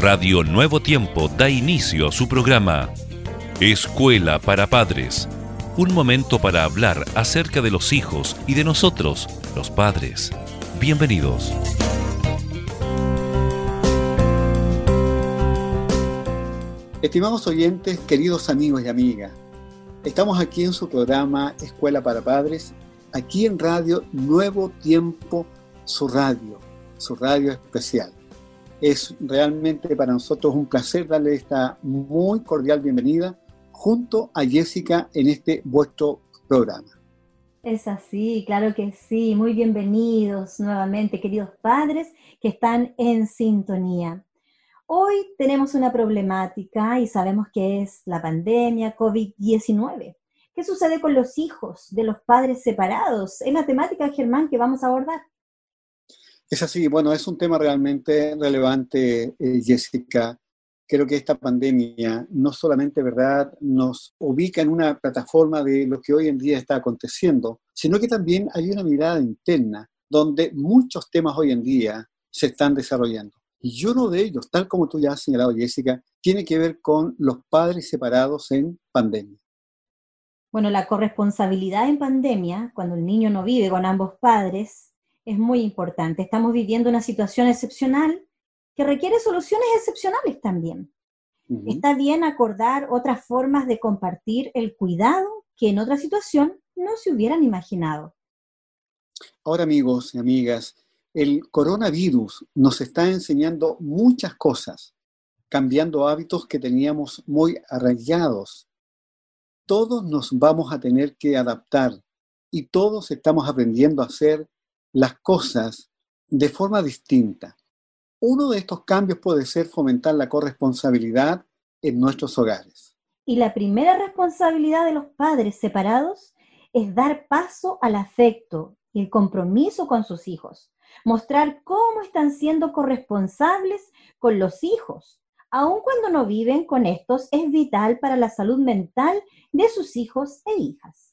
Radio Nuevo Tiempo da inicio a su programa Escuela para Padres. Un momento para hablar acerca de los hijos y de nosotros, los padres. Bienvenidos. Estimados oyentes, queridos amigos y amigas, estamos aquí en su programa Escuela para Padres, aquí en Radio Nuevo Tiempo, su radio, su radio especial. Es realmente para nosotros un placer darle esta muy cordial bienvenida junto a Jessica en este vuestro programa. Es así, claro que sí. Muy bienvenidos nuevamente, queridos padres que están en sintonía. Hoy tenemos una problemática y sabemos que es la pandemia COVID-19. ¿Qué sucede con los hijos de los padres separados? Es la temática, Germán, que vamos a abordar. Es así, bueno, es un tema realmente relevante, eh, Jessica. Creo que esta pandemia no solamente, ¿verdad?, nos ubica en una plataforma de lo que hoy en día está aconteciendo, sino que también hay una mirada interna donde muchos temas hoy en día se están desarrollando. Y uno de ellos, tal como tú ya has señalado, Jessica, tiene que ver con los padres separados en pandemia. Bueno, la corresponsabilidad en pandemia, cuando el niño no vive con ambos padres, es muy importante. Estamos viviendo una situación excepcional que requiere soluciones excepcionales también. Está bien acordar otras formas de compartir el cuidado que en otra situación no se hubieran imaginado. Ahora amigos y amigas, el coronavirus nos está enseñando muchas cosas, cambiando hábitos que teníamos muy arraigados. Todos nos vamos a tener que adaptar y todos estamos aprendiendo a hacer las cosas de forma distinta. Uno de estos cambios puede ser fomentar la corresponsabilidad en nuestros hogares. Y la primera responsabilidad de los padres separados es dar paso al afecto y el compromiso con sus hijos, mostrar cómo están siendo corresponsables con los hijos. Aun cuando no viven con estos, es vital para la salud mental de sus hijos e hijas.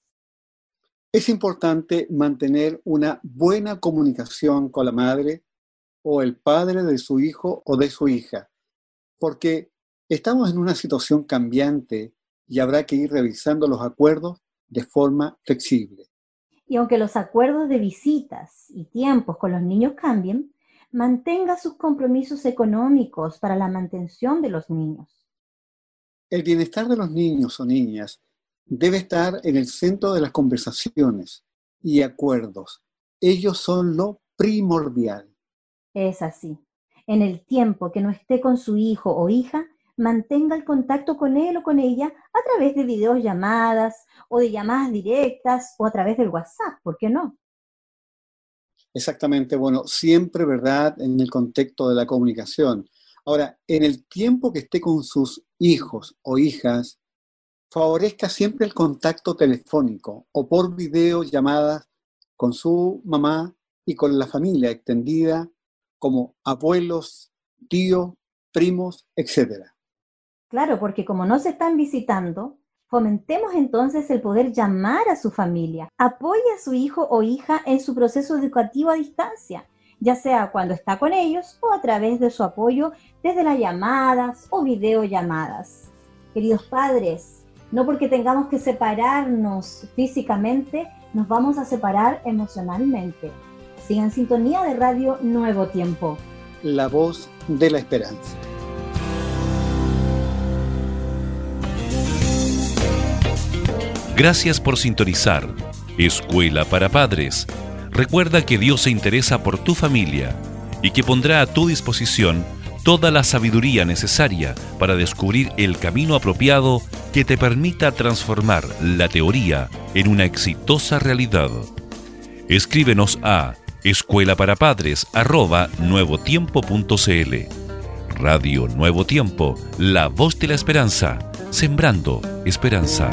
Es importante mantener una buena comunicación con la madre o el padre de su hijo o de su hija, porque estamos en una situación cambiante y habrá que ir revisando los acuerdos de forma flexible. Y aunque los acuerdos de visitas y tiempos con los niños cambien, mantenga sus compromisos económicos para la mantención de los niños. El bienestar de los niños o niñas debe estar en el centro de las conversaciones y acuerdos. Ellos son lo primordial. Es así. En el tiempo que no esté con su hijo o hija, mantenga el contacto con él o con ella a través de videollamadas o de llamadas directas o a través del WhatsApp, ¿por qué no? Exactamente, bueno, siempre, ¿verdad?, en el contexto de la comunicación. Ahora, en el tiempo que esté con sus hijos o hijas, favorezca siempre el contacto telefónico o por videollamadas con su mamá y con la familia extendida como abuelos, tíos, primos, etc. Claro, porque como no se están visitando, fomentemos entonces el poder llamar a su familia. Apoye a su hijo o hija en su proceso educativo a distancia, ya sea cuando está con ellos o a través de su apoyo desde las llamadas o videollamadas. Queridos padres, no porque tengamos que separarnos físicamente, nos vamos a separar emocionalmente. Sigan sintonía de Radio Nuevo Tiempo. La voz de la esperanza. Gracias por sintonizar. Escuela para Padres. Recuerda que Dios se interesa por tu familia y que pondrá a tu disposición toda la sabiduría necesaria para descubrir el camino apropiado que te permita transformar la teoría en una exitosa realidad. Escríbenos a escuela para padres nuevotiempo.cl. Radio Nuevo Tiempo, la voz de la esperanza, sembrando esperanza.